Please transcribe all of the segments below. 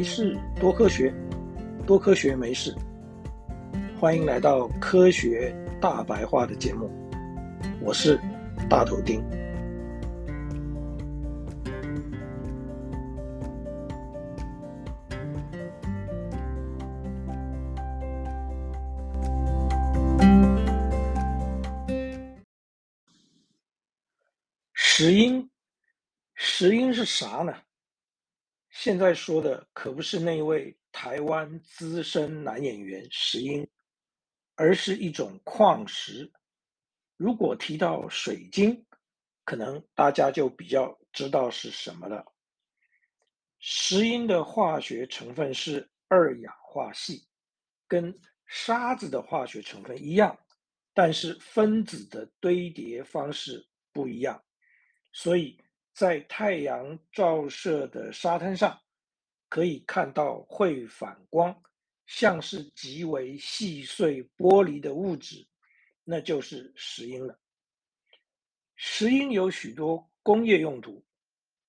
没事，多科学，多科学没事。欢迎来到科学大白话的节目，我是大头丁。石英，石英是啥呢？现在说的可不是那位台湾资深男演员石英，而是一种矿石。如果提到水晶，可能大家就比较知道是什么了。石英的化学成分是二氧化矽，跟沙子的化学成分一样，但是分子的堆叠方式不一样，所以。在太阳照射的沙滩上，可以看到会反光，像是极为细碎玻璃的物质，那就是石英了。石英有许多工业用途，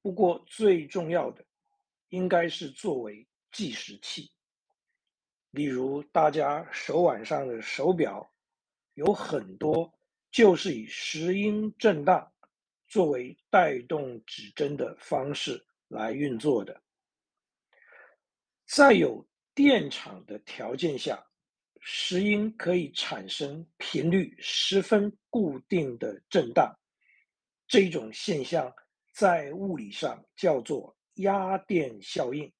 不过最重要的应该是作为计时器。例如，大家手腕上的手表，有很多就是以石英震荡。作为带动指针的方式来运作的，在有电场的条件下，石英可以产生频率十分固定的震荡。这种现象在物理上叫做压电效应。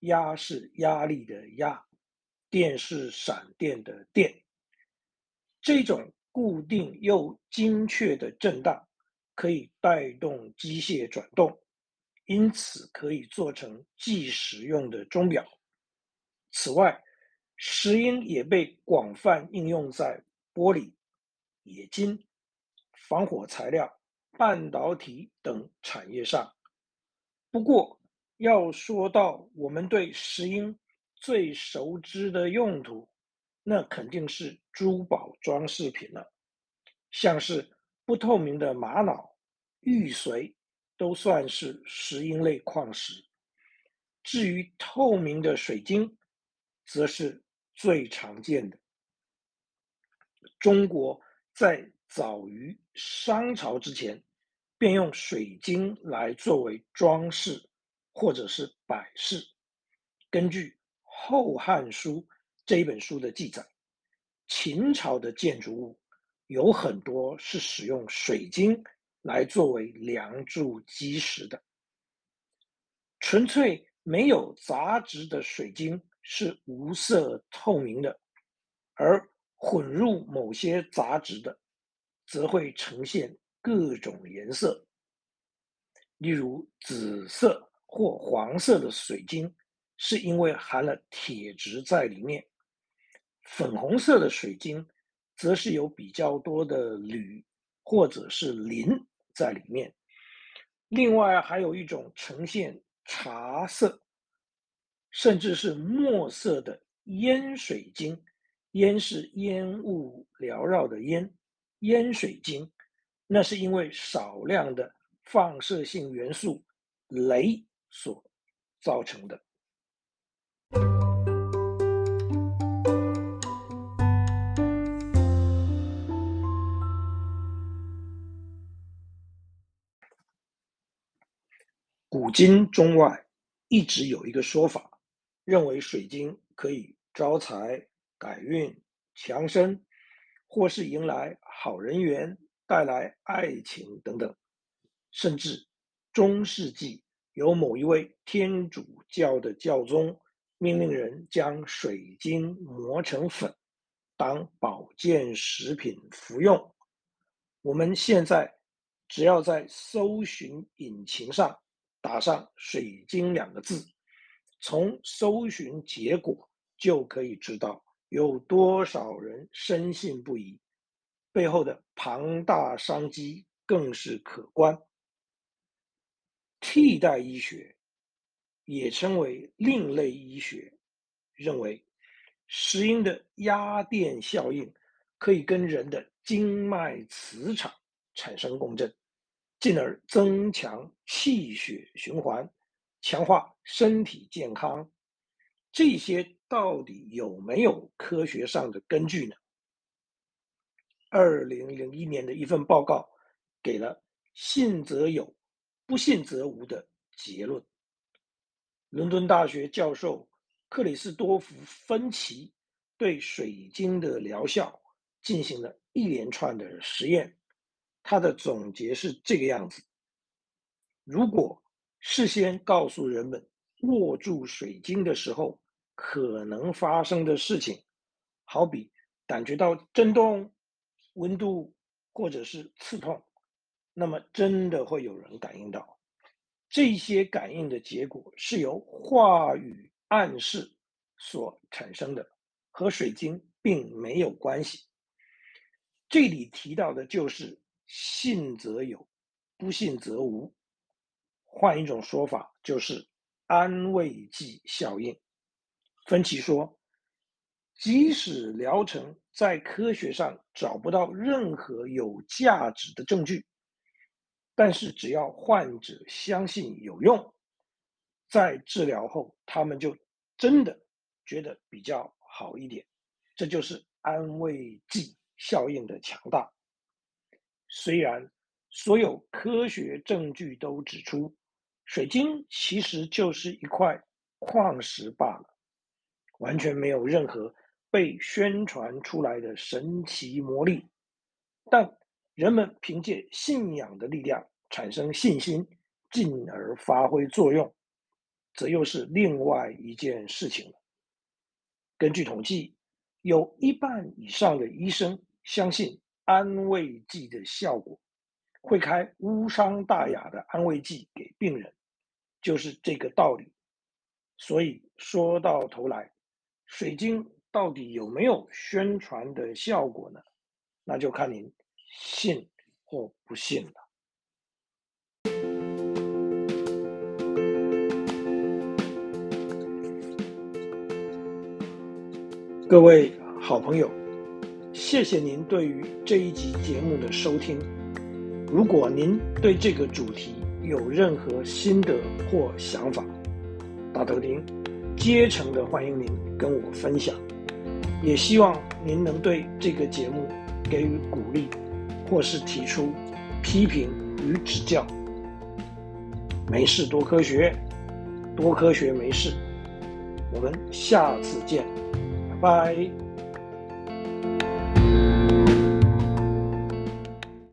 压是压力的压，电是闪电的电。这种固定又精确的震荡。可以带动机械转动，因此可以做成计时用的钟表。此外，石英也被广泛应用在玻璃、冶金、防火材料、半导体等产业上。不过，要说到我们对石英最熟知的用途，那肯定是珠宝装饰品了，像是。不透明的玛瑙、玉髓都算是石英类矿石。至于透明的水晶，则是最常见的。中国在早于商朝之前，便用水晶来作为装饰或者是摆饰。根据《后汉书》这一本书的记载，秦朝的建筑物。有很多是使用水晶来作为梁柱基石的。纯粹没有杂质的水晶是无色透明的，而混入某些杂质的，则会呈现各种颜色。例如，紫色或黄色的水晶是因为含了铁质在里面，粉红色的水晶。则是有比较多的铝或者是磷在里面。另外还有一种呈现茶色，甚至是墨色的烟水晶，烟是烟雾缭绕的烟，烟水晶，那是因为少量的放射性元素镭所造成的。今中外一直有一个说法，认为水晶可以招财、改运、强身，或是迎来好人缘、带来爱情等等。甚至中世纪有某一位天主教的教宗命令人将水晶磨成粉，当保健食品服用。我们现在只要在搜寻引擎上。打上“水晶”两个字，从搜寻结果就可以知道有多少人深信不疑，背后的庞大商机更是可观。替代医学也称为另类医学，认为石英的压电效应可以跟人的经脉磁场产生共振。进而增强气血循环，强化身体健康，这些到底有没有科学上的根据呢？二零零一年的一份报告给了信则有，不信则无的结论。伦敦大学教授克里斯多夫·芬奇对水晶的疗效进行了一连串的实验，他的总结是这个样子：如果事先告诉人们握住水晶的时候可能发生的事情，好比感觉到震动、温度或者是刺痛，那么真的会有人感应到。这些感应的结果是由话语暗示所产生的，和水晶并没有关系。这里提到的就是信则有，不信则无。换一种说法，就是安慰剂效应。芬奇说，即使疗程在科学上找不到任何有价值的证据，但是只要患者相信有用，在治疗后他们就真的觉得比较好一点。这就是安慰剂效应的强大。虽然所有科学证据都指出，水晶其实就是一块矿石罢了，完全没有任何被宣传出来的神奇魔力。但人们凭借信仰的力量产生信心，进而发挥作用，则又是另外一件事情了。根据统计，有一半以上的医生相信安慰剂的效果。会开无伤大雅的安慰剂给病人，就是这个道理。所以说到头来，水晶到底有没有宣传的效果呢？那就看您信或不信了。各位好朋友，谢谢您对于这一集节目的收听。如果您对这个主题有任何心得或想法，大头丁竭诚的欢迎您跟我分享，也希望您能对这个节目给予鼓励，或是提出批评与指教。没事多科学，多科学没事，我们下次见，拜拜。